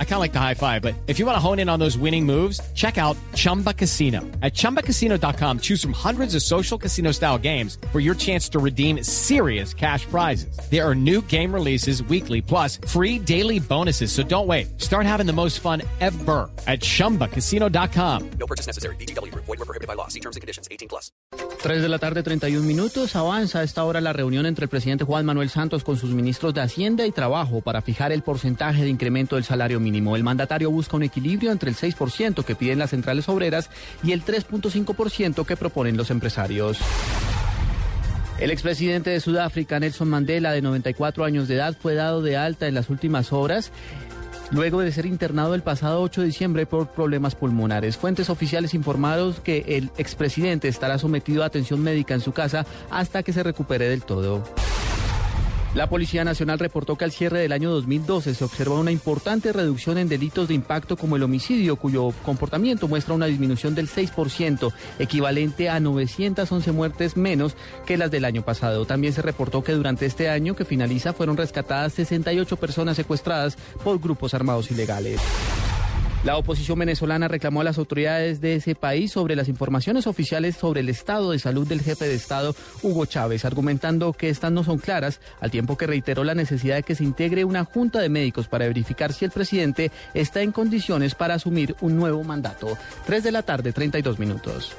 I kind of like the high five, but if you want to hone in on those winning moves, check out Chumba Casino. At ChumbaCasino.com, choose from hundreds of social casino style games for your chance to redeem serious cash prizes. There are new game releases weekly, plus free daily bonuses. So don't wait. Start having the most fun ever at ChumbaCasino.com. No purchase necessary. BGW. Void were prohibited by law. See terms and conditions. 18 plus. 3 de la tarde, 31 minutos. Avanza a esta hora la reunión entre el presidente Juan Manuel Santos con sus ministros de Hacienda y Trabajo para fijar el porcentaje de incremento del salario mínimo. El mandatario busca un equilibrio entre el 6% que piden las centrales obreras y el 3.5% que proponen los empresarios. El expresidente de Sudáfrica, Nelson Mandela, de 94 años de edad, fue dado de alta en las últimas horas luego de ser internado el pasado 8 de diciembre por problemas pulmonares. Fuentes oficiales informaron que el expresidente estará sometido a atención médica en su casa hasta que se recupere del todo. La Policía Nacional reportó que al cierre del año 2012 se observó una importante reducción en delitos de impacto como el homicidio, cuyo comportamiento muestra una disminución del 6%, equivalente a 911 muertes menos que las del año pasado. También se reportó que durante este año que finaliza fueron rescatadas 68 personas secuestradas por grupos armados ilegales. La oposición venezolana reclamó a las autoridades de ese país sobre las informaciones oficiales sobre el estado de salud del jefe de Estado, Hugo Chávez, argumentando que estas no son claras, al tiempo que reiteró la necesidad de que se integre una junta de médicos para verificar si el presidente está en condiciones para asumir un nuevo mandato. Tres de la tarde, 32 minutos.